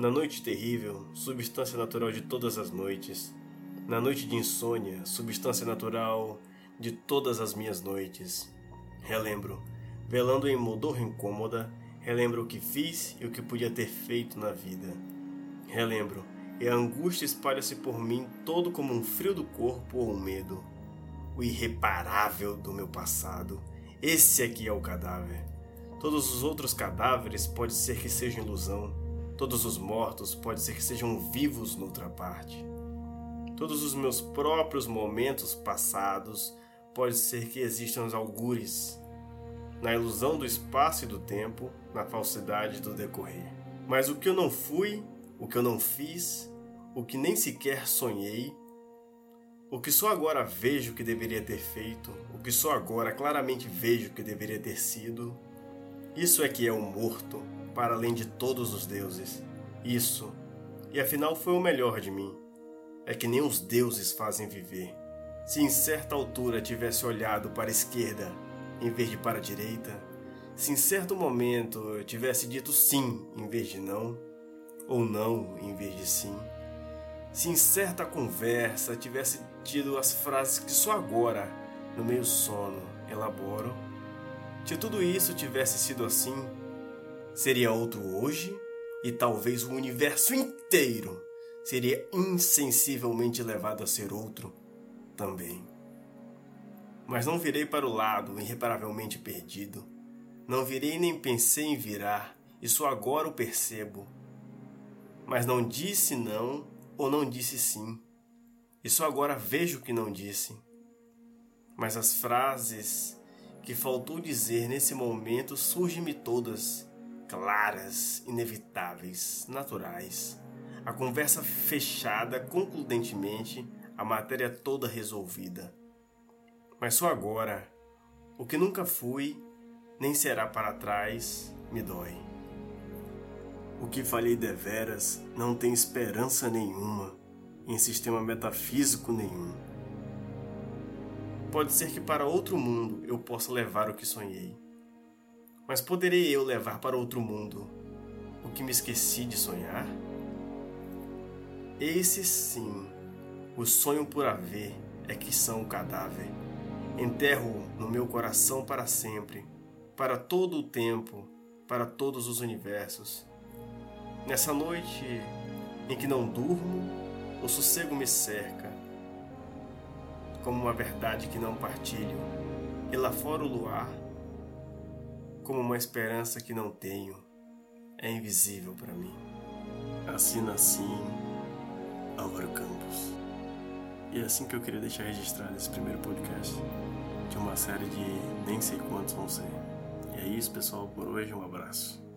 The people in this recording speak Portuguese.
Na noite terrível, substância natural de todas as noites. Na noite de insônia, substância natural de todas as minhas noites. Relembro, velando em modorra incômoda, relembro o que fiz e o que podia ter feito na vida. Relembro, e a angústia espalha-se por mim todo como um frio do corpo ou um medo. O irreparável do meu passado. Esse aqui é o cadáver. Todos os outros cadáveres pode ser que sejam ilusão. Todos os mortos pode ser que sejam vivos noutra parte. Todos os meus próprios momentos passados pode ser que existam os algures. Na ilusão do espaço e do tempo, na falsidade do decorrer. Mas o que eu não fui, o que eu não fiz, o que nem sequer sonhei, o que só agora vejo que deveria ter feito, o que só agora claramente vejo que deveria ter sido. Isso é que é o morto, para além de todos os deuses. Isso, e afinal foi o melhor de mim. É que nem os deuses fazem viver. Se em certa altura tivesse olhado para a esquerda em vez de para a direita, se em certo momento eu tivesse dito sim em vez de não, ou não em vez de sim, se em certa conversa tivesse tido as frases que só agora, no meio sono, elaboro, se tudo isso tivesse sido assim, seria outro hoje e talvez o universo inteiro seria insensivelmente levado a ser outro também. Mas não virei para o lado irreparavelmente perdido. Não virei nem pensei em virar, e só agora o percebo. Mas não disse não ou não disse sim. E só agora vejo que não disse. Mas as frases que faltou dizer nesse momento surgem-me todas, claras, inevitáveis, naturais. A conversa fechada concludentemente, a matéria toda resolvida. Mas só agora, o que nunca fui, nem será para trás, me dói. O que falhei deveras não tem esperança nenhuma em sistema metafísico nenhum. Pode ser que para outro mundo eu possa levar o que sonhei. Mas poderei eu levar para outro mundo o que me esqueci de sonhar? Esse sim, o sonho por haver é que são o cadáver. Enterro no meu coração para sempre, para todo o tempo, para todos os universos Nessa noite em que não durmo, o sossego me cerca, como uma verdade que não partilho, e lá fora o luar, como uma esperança que não tenho, é invisível para mim. Assina assim Álvaro Campos. E é assim que eu queria deixar registrado esse primeiro podcast de uma série de nem sei quantos vão ser. E é isso, pessoal, por hoje, um abraço.